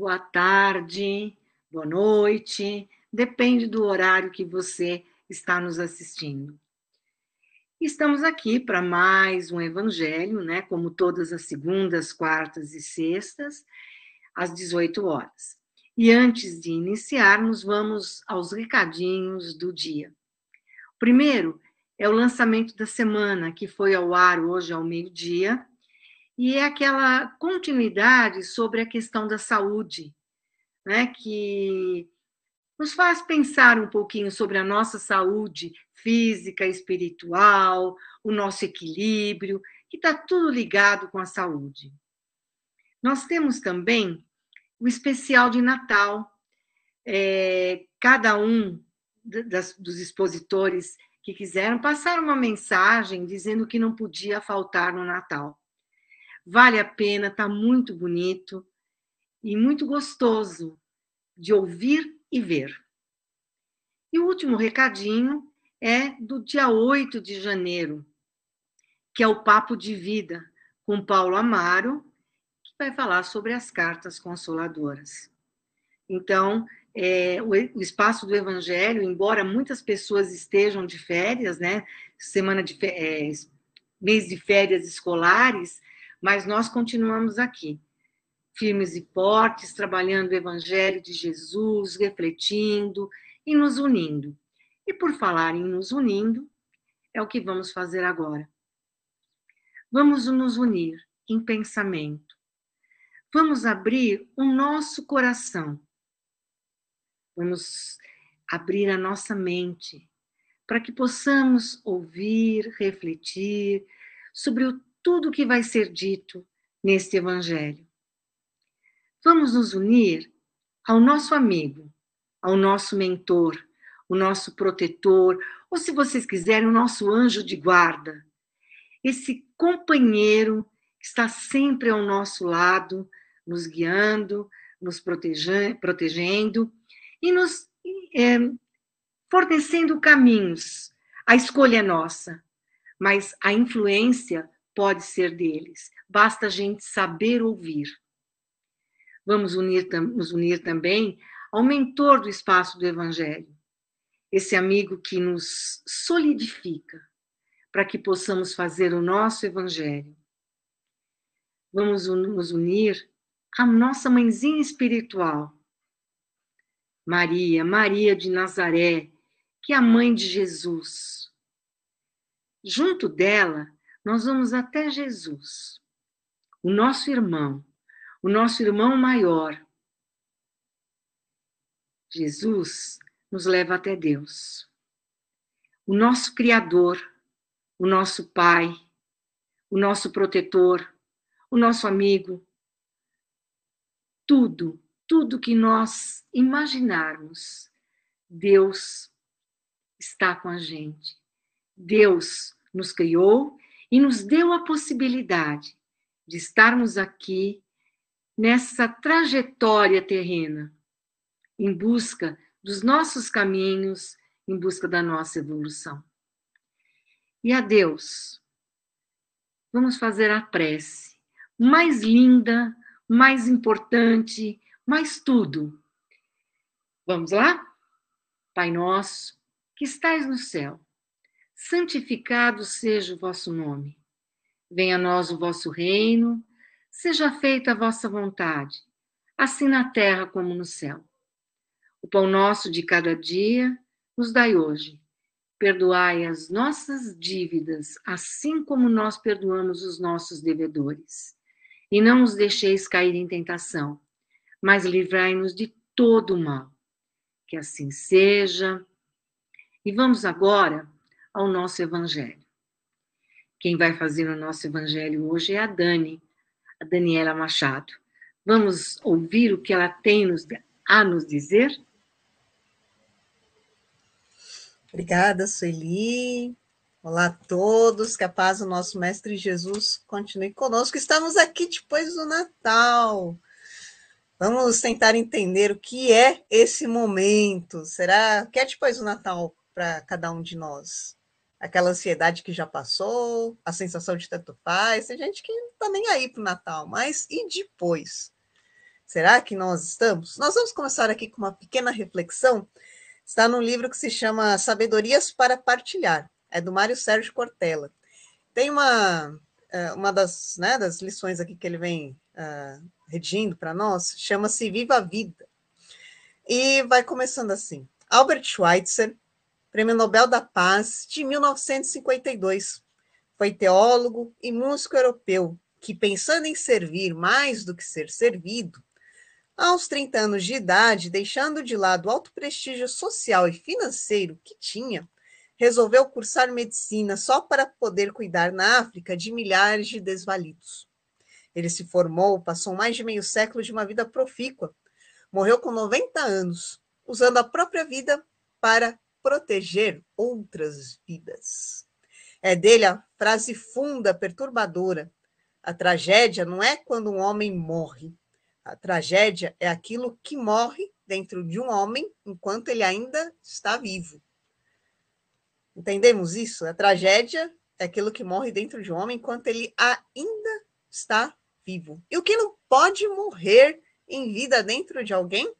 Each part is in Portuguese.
boa tarde, boa noite, depende do horário que você está nos assistindo. Estamos aqui para mais um evangelho, né, como todas as segundas, quartas e sextas, às 18 horas. E antes de iniciarmos, vamos aos recadinhos do dia. Primeiro é o lançamento da semana, que foi ao ar hoje ao meio-dia, e é aquela continuidade sobre a questão da saúde, né, que nos faz pensar um pouquinho sobre a nossa saúde física, espiritual, o nosso equilíbrio, que está tudo ligado com a saúde. Nós temos também o especial de Natal. É, cada um das, dos expositores que quiseram passar uma mensagem dizendo que não podia faltar no Natal. Vale a pena, está muito bonito e muito gostoso de ouvir e ver. E o último recadinho é do dia 8 de janeiro, que é o Papo de Vida com Paulo Amaro, que vai falar sobre as cartas consoladoras. Então, é, o, o, espaço do Evangelho, embora muitas pessoas estejam de férias, né, semana de é, mês de férias escolares, mas nós continuamos aqui, firmes e fortes, trabalhando o Evangelho de Jesus, refletindo e nos unindo. E por falar em nos unindo, é o que vamos fazer agora. Vamos nos unir em pensamento. Vamos abrir o nosso coração. Vamos abrir a nossa mente para que possamos ouvir, refletir sobre o tudo que vai ser dito neste Evangelho. Vamos nos unir ao nosso amigo, ao nosso mentor, o nosso protetor, ou se vocês quiserem, o nosso anjo de guarda. Esse companheiro que está sempre ao nosso lado, nos guiando, nos protegendo e nos é, fornecendo caminhos. A escolha é nossa, mas a influência pode ser deles. Basta a gente saber ouvir. Vamos unir, nos unir também ao mentor do espaço do Evangelho, esse amigo que nos solidifica para que possamos fazer o nosso Evangelho. Vamos nos unir à nossa mãezinha espiritual, Maria, Maria de Nazaré, que é a mãe de Jesus. Junto dela, nós vamos até Jesus, o nosso irmão, o nosso irmão maior. Jesus nos leva até Deus, o nosso Criador, o nosso Pai, o nosso protetor, o nosso amigo. Tudo, tudo que nós imaginarmos, Deus está com a gente. Deus nos criou e nos deu a possibilidade de estarmos aqui nessa trajetória terrena, em busca dos nossos caminhos, em busca da nossa evolução. E a Deus, vamos fazer a prece mais linda, mais importante, mais tudo. Vamos lá? Pai nosso, que estais no céu santificado seja o vosso nome. Venha a nós o vosso reino, seja feita a vossa vontade, assim na terra como no céu. O pão nosso de cada dia nos dai hoje. Perdoai as nossas dívidas, assim como nós perdoamos os nossos devedores. E não nos deixeis cair em tentação, mas livrai-nos de todo o mal. Que assim seja. E vamos agora ao nosso Evangelho. Quem vai fazer o nosso Evangelho hoje é a Dani, a Daniela Machado. Vamos ouvir o que ela tem a nos dizer? Obrigada, Sueli. Olá a todos, que a paz do nosso Mestre Jesus continue conosco. Estamos aqui depois do Natal. Vamos tentar entender o que é esse momento. Será que é depois do Natal para cada um de nós? Aquela ansiedade que já passou, a sensação de tanto faz. Tem gente que não está nem aí para o Natal, mas e depois? Será que nós estamos? Nós vamos começar aqui com uma pequena reflexão. Está num livro que se chama Sabedorias para Partilhar. É do Mário Sérgio Cortella. Tem uma, é, uma das, né, das lições aqui que ele vem uh, redigindo para nós, chama-se Viva a Vida. E vai começando assim. Albert Schweitzer, Prêmio Nobel da Paz de 1952. Foi teólogo e músico europeu que, pensando em servir mais do que ser servido, aos 30 anos de idade, deixando de lado o alto prestígio social e financeiro que tinha, resolveu cursar medicina só para poder cuidar na África de milhares de desvalidos. Ele se formou, passou mais de meio século de uma vida profícua, morreu com 90 anos, usando a própria vida para proteger outras vidas. É dele a frase funda, perturbadora: a tragédia não é quando um homem morre, a tragédia é aquilo que morre dentro de um homem enquanto ele ainda está vivo. Entendemos isso? A tragédia é aquilo que morre dentro de um homem enquanto ele ainda está vivo. E o que não pode morrer em vida dentro de alguém?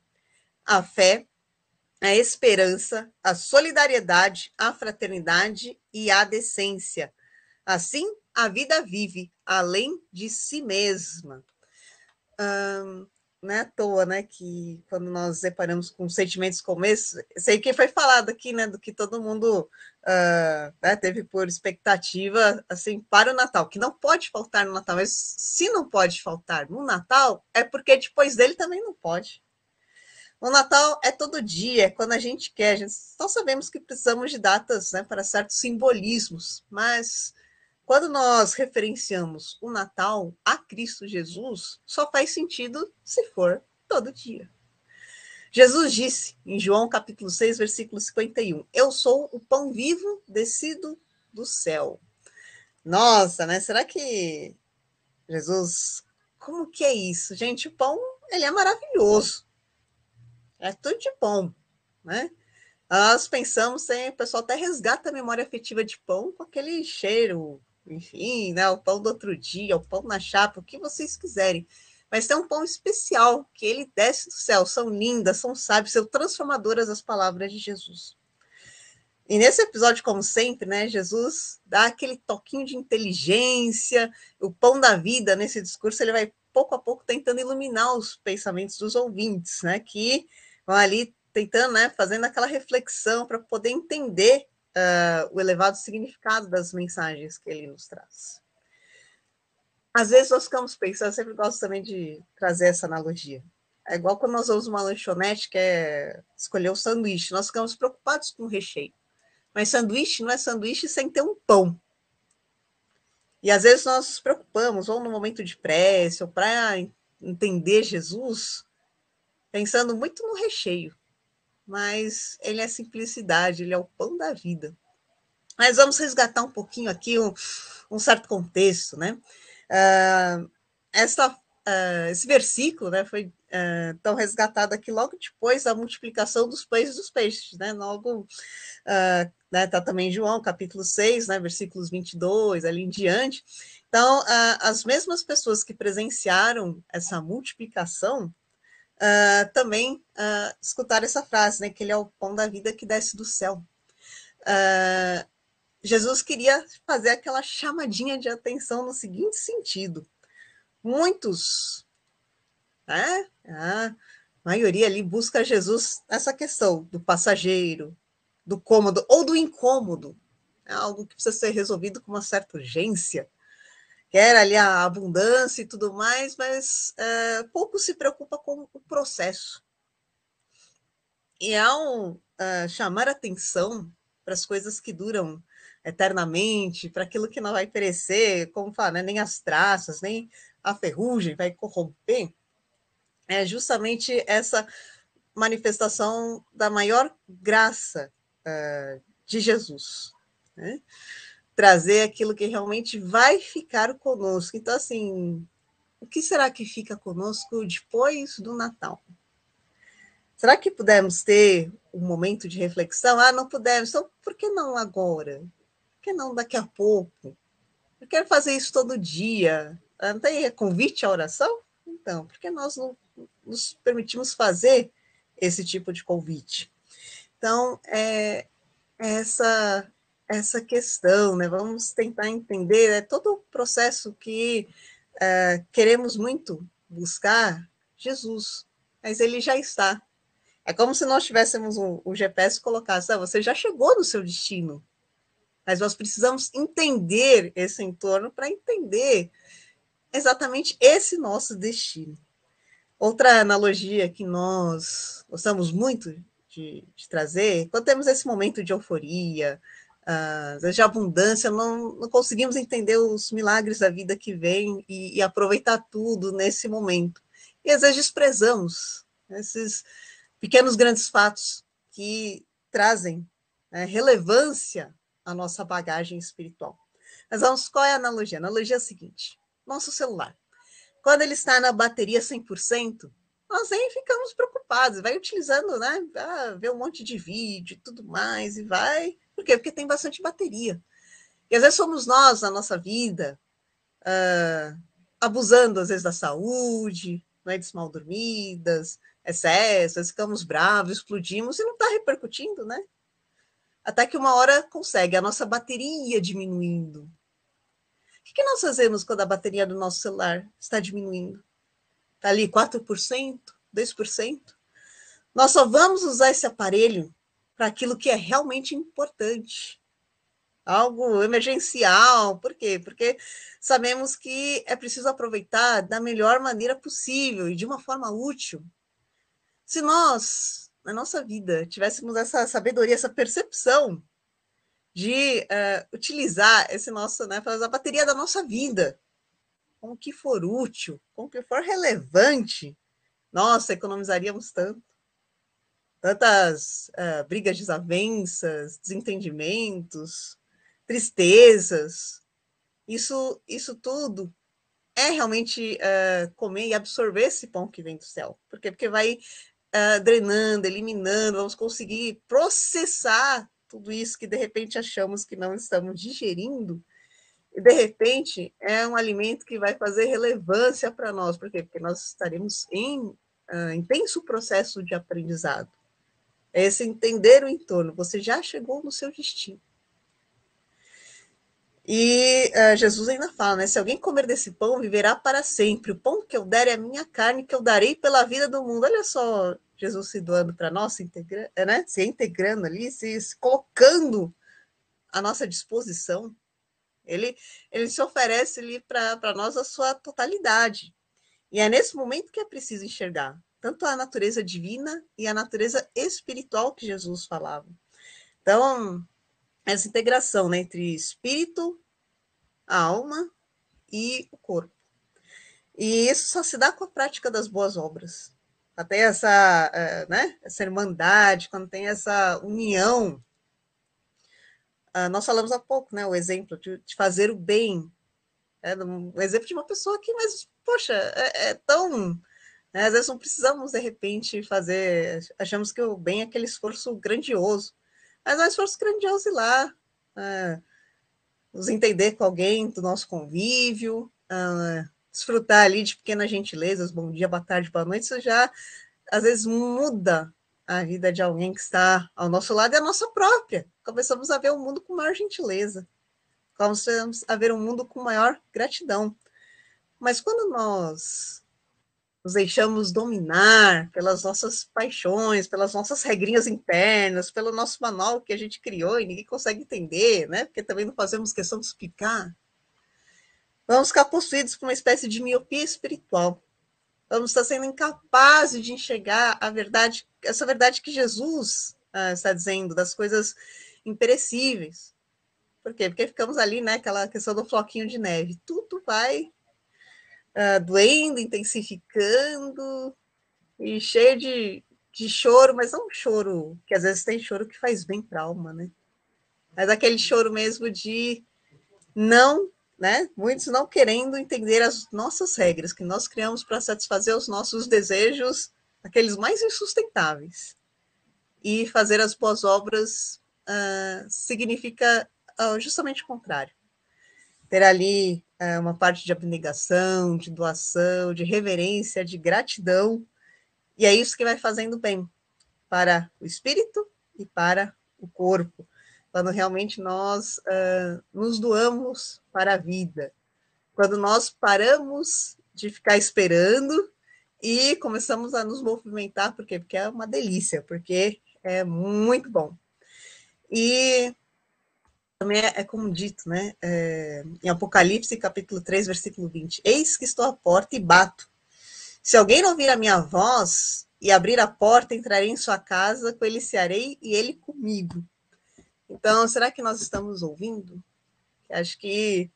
A fé, a esperança, a solidariedade, a fraternidade e a decência. Assim, a vida vive além de si mesma não é à toa, né, que quando nós deparamos com sentimentos como esse, sei que foi falado aqui, né, do que todo mundo uh, né, teve por expectativa, assim, para o Natal, que não pode faltar no Natal, mas se não pode faltar no Natal, é porque depois dele também não pode. O Natal é todo dia, é quando a gente quer, gente, nós sabemos que precisamos de datas, né, para certos simbolismos, mas quando nós referenciamos o Natal a Cristo Jesus, só faz sentido se for todo dia. Jesus disse em João capítulo 6, versículo 51, Eu sou o pão vivo descido do céu. Nossa, né? Será que Jesus, como que é isso? Gente, o pão, ele é maravilhoso. É tudo de bom, né? Nós pensamos, o pessoal até resgata a memória afetiva de pão com aquele cheiro enfim, né, o pão do outro dia, o pão na chapa, o que vocês quiserem. Mas tem um pão especial, que ele desce do céu. São lindas, são sábias, são transformadoras as palavras de Jesus. E nesse episódio, como sempre, né, Jesus dá aquele toquinho de inteligência, o pão da vida nesse discurso, ele vai pouco a pouco tentando iluminar os pensamentos dos ouvintes, né, que ali tentando, né, fazendo aquela reflexão para poder entender uh, o elevado significado das mensagens que ele nos traz. Às vezes nós ficamos pensando, eu sempre gosto também de trazer essa analogia. É igual quando nós vamos uma lanchonete que é escolher o sanduíche, nós ficamos preocupados com o recheio. Mas sanduíche não é sanduíche sem ter um pão. E às vezes nós nos preocupamos, ou no momento de prece, ou para entender Jesus, pensando muito no recheio mas ele é simplicidade, ele é o pão da vida. Mas vamos resgatar um pouquinho aqui um, um certo contexto, né? Uh, essa, uh, esse versículo né, foi uh, tão resgatado aqui logo depois da multiplicação dos pães dos peixes, né? Logo, uh, né, tá também João, capítulo 6, né, versículos 22, ali em diante. Então, as mesmas pessoas que presenciaram essa multiplicação, uh, também uh, escutar essa frase, né, que ele é o pão da vida que desce do céu. Uh, Jesus queria fazer aquela chamadinha de atenção no seguinte sentido: muitos, né, a maioria ali busca Jesus nessa questão do passageiro, do cômodo ou do incômodo, é algo que precisa ser resolvido com uma certa urgência quer ali a abundância e tudo mais, mas é, pouco se preocupa com o processo. E ao é, chamar atenção para as coisas que duram eternamente, para aquilo que não vai perecer, como fala, né, nem as traças, nem a ferrugem vai corromper, é justamente essa manifestação da maior graça uh, de Jesus. Né? Trazer aquilo que realmente vai ficar conosco. Então, assim, o que será que fica conosco depois do Natal? Será que pudemos ter um momento de reflexão? Ah, não pudemos, então por que não agora? Por que não daqui a pouco? Eu quero fazer isso todo dia. Não tem convite à oração? Então, por que nós não, nos permitimos fazer esse tipo de convite. Então, é, é essa essa questão, né? Vamos tentar entender é todo o processo que é, queremos muito buscar Jesus, mas ele já está. É como se nós tivéssemos o, o GPS colocasse, ah, você já chegou no seu destino, mas nós precisamos entender esse entorno para entender exatamente esse nosso destino. Outra analogia que nós gostamos muito de, de trazer, quando temos esse momento de euforia, uh, de abundância, não, não, conseguimos entender os milagres da vida que vem e, e, aproveitar tudo nesse momento. E às vezes desprezamos esses pequenos grandes fatos que trazem né, relevância à nossa bagagem espiritual. Mas vamos, qual é a analogia? A analogia é a seguinte: nosso celular. Quando ele está na bateria 100%, nós nem ficamos preocupados, vai utilizando, né? Ah, vê um monte de vídeo e tudo mais, e vai. Por quê? Porque tem bastante bateria. E às vezes somos nós, na nossa vida, ah, abusando, às vezes, da saúde, noites mal dormidas, excessos, ficamos bravos, explodimos e não está repercutindo, né? Até que uma hora consegue a nossa bateria diminuindo. O que nós fazemos quando a bateria do nosso celular está diminuindo? Está ali 4%, 2%? Nós só vamos usar esse aparelho para aquilo que é realmente importante. Algo emergencial. Por quê? Porque sabemos que é preciso aproveitar da melhor maneira possível e de uma forma útil. Se nós, na nossa vida, tivéssemos essa sabedoria, essa percepção de uh, utilizar esse nosso, né, a bateria da nossa vida, com o que for útil, com o que for relevante, nossa, economizaríamos tanto. Tantas uh, brigas, desavenças, desentendimentos, tristezas. Isso, isso tudo é realmente uh, comer e absorver esse pão que vem do céu. Por quê? Porque vai uh, drenando, eliminando, vamos conseguir processar tudo isso que de repente achamos que não estamos digerindo, e de repente é um alimento que vai fazer relevância para nós, por quê? Porque nós estaremos em uh, intenso processo de aprendizado. É esse entender o entorno, você já chegou no seu destino. E uh, Jesus ainda fala, né? Se alguém comer desse pão, viverá para sempre. O pão que eu der é a minha carne, que eu darei pela vida do mundo. Olha só, Jesus se doando para nós, se, integra, né? se integrando ali, se, se colocando à nossa disposição. Ele, ele se oferece ali para nós a sua totalidade. E é nesse momento que é preciso enxergar tanto a natureza divina e a natureza espiritual que Jesus falava. Então, essa integração né, entre espírito, a alma e o corpo. E isso só se dá com a prática das boas obras até essa, uh, né, essa irmandade, quando tem essa união. Uh, nós falamos há pouco, né, o exemplo de, de fazer o bem. É, um exemplo de uma pessoa que, mas, poxa, é, é tão. Né, às vezes não precisamos, de repente, fazer. Achamos que o bem é aquele esforço grandioso. Mas é um esforço grandioso ir lá, uh, nos entender com alguém do nosso convívio, uh, desfrutar ali de pequenas gentilezas, bom dia, boa tarde, boa noite, isso já às vezes muda a vida de alguém que está ao nosso lado e a nossa própria. Começamos a ver o mundo com maior gentileza, começamos a ver o mundo com maior gratidão. Mas quando nós nos deixamos dominar pelas nossas paixões, pelas nossas regrinhas internas, pelo nosso manual que a gente criou e ninguém consegue entender, né? Porque também não fazemos questão de explicar vamos ficar possuídos por uma espécie de miopia espiritual. Vamos estar sendo incapazes de enxergar a verdade, essa verdade que Jesus ah, está dizendo, das coisas imperecíveis. Por quê? Porque ficamos ali, né, aquela questão do floquinho de neve. Tudo vai ah, doendo, intensificando, e cheio de, de choro, mas não um choro, que às vezes tem choro que faz bem para a alma, né? Mas aquele choro mesmo de não né? Muitos não querendo entender as nossas regras que nós criamos para satisfazer os nossos desejos, aqueles mais insustentáveis. E fazer as boas obras uh, significa uh, justamente o contrário. Ter ali uh, uma parte de abnegação, de doação, de reverência, de gratidão E é isso que vai fazendo bem para o espírito e para o corpo, quando realmente nós uh, nos doamos para a vida, quando nós paramos de ficar esperando e começamos a nos movimentar, por quê? Porque é uma delícia, porque é muito bom. E também é, é como dito, né? É, em Apocalipse, capítulo 3, versículo 20: Eis que estou à porta e bato. Se alguém não ouvir a minha voz e abrir a porta, entrarei em sua casa, com ele cearei e ele comigo. Então, será que nós estamos ouvindo? Acho que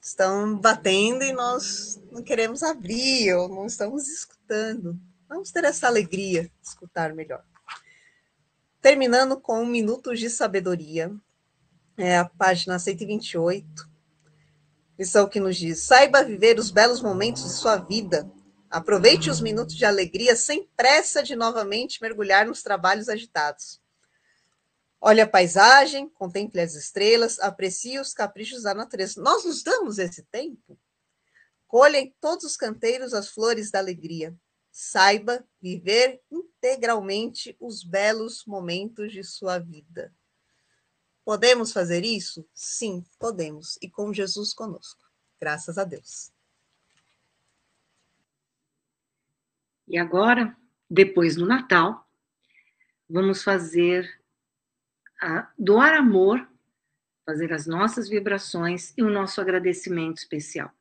estão batendo e nós não queremos abrir, ou não estamos escutando. Vamos ter essa alegria de escutar melhor. Terminando com Minutos de Sabedoria, é a página 128. Lição que nos diz: saiba viver os belos momentos de sua vida. Aproveite os minutos de alegria sem pressa de novamente mergulhar nos trabalhos agitados. Olhe a paisagem, contemple as estrelas, aprecie os caprichos da natureza. Nós nos damos esse tempo? Colha em todos os canteiros as flores da alegria. Saiba viver integralmente os belos momentos de sua vida. Podemos fazer isso? Sim, podemos. E com Jesus conosco. Graças a Deus. E agora, depois do Natal, vamos fazer a doar amor, fazer as nossas vibrações e o nosso agradecimento especial.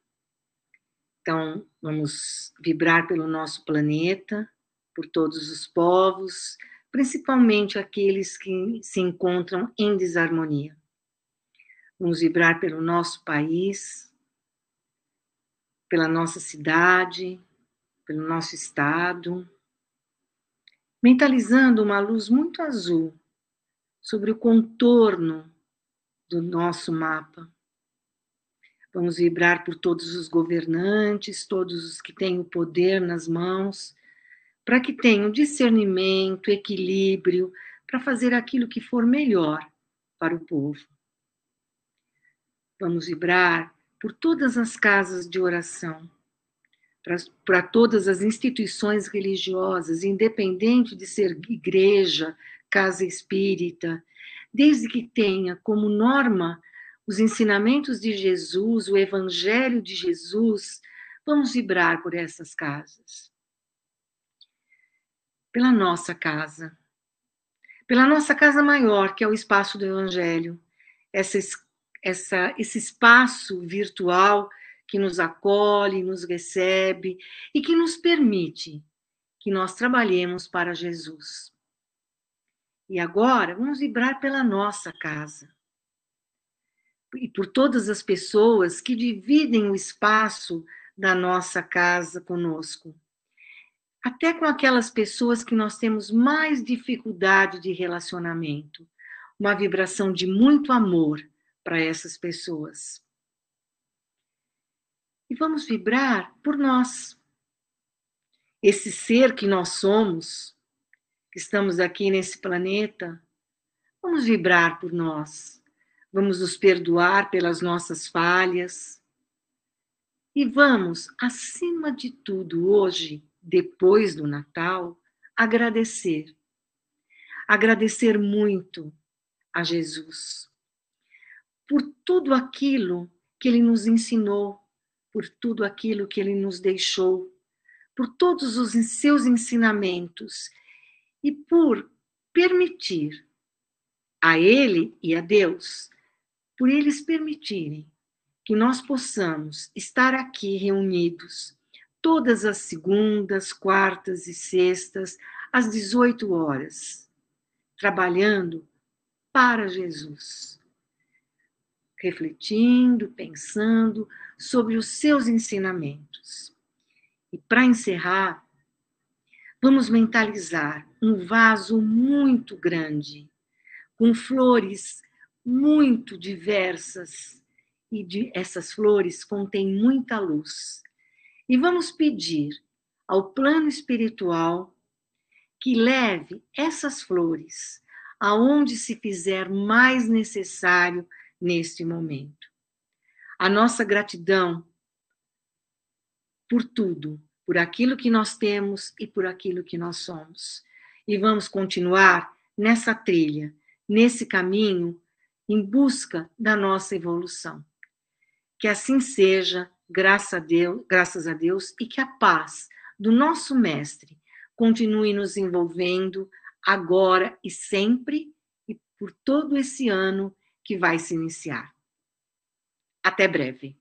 Então, vamos vibrar pelo nosso planeta, por todos os povos, principalmente aqueles que se encontram em desarmonia. Vamos vibrar pelo nosso país, pela nossa cidade, pelo nosso estado, mentalizando uma luz muito azul sobre o contorno do nosso mapa. Vamos vibrar por todos os governantes, todos os que têm o poder nas mãos, para que tenham discernimento, equilíbrio, para fazer aquilo que for melhor para o povo. Vamos vibrar por todas as casas de oração, para todas as instituições religiosas, independente de ser igreja, casa espírita, desde que tenha como norma os ensinamentos de Jesus, o evangelho de Jesus, vamos vibrar por essas casas. Pela nossa casa. Pela nossa casa maior, que é o espaço do evangelho. Essa, essa, esse espaço virtual que nos acolhe, nos recebe e que nos permite que nós trabalhemos para Jesus. E agora vamos vibrar pela nossa casa. E por todas as pessoas que dividem o espaço da nossa casa conosco. Até com aquelas pessoas que nós temos mais dificuldade de relacionamento. Uma vibração de muito amor para essas pessoas. E vamos vibrar por nós. Esse ser que nós somos, que estamos aqui nesse planeta, vamos vibrar por nós, vamos nos perdoar pelas nossas falhas e vamos, acima de tudo, hoje, depois do Natal, agradecer. Agradecer muito a Jesus por tudo aquilo que ele nos ensinou, por tudo aquilo que ele nos deixou, por todos os seus ensinamentos e por permitir a Ele e a Deus, por eles permitirem que nós possamos estar aqui reunidos todas as segundas, quartas e sextas, às 18 horas, trabalhando para Jesus, refletindo, pensando sobre os seus ensinamentos. E para encerrar, Vamos mentalizar um vaso muito grande, com flores muito diversas, e de, essas flores contêm muita luz. E vamos pedir ao plano espiritual que leve essas flores aonde se fizer mais necessário neste momento. A nossa gratidão por tudo, por aquilo que nós temos e por aquilo que nós somos. E vamos continuar nessa trilha, nesse caminho, em busca da nossa evolução. Que assim seja, graças a Deus, graças a Deus e que a paz do nosso mestre continue nos envolvendo agora e sempre e por todo esse ano que vai se iniciar. Até breve.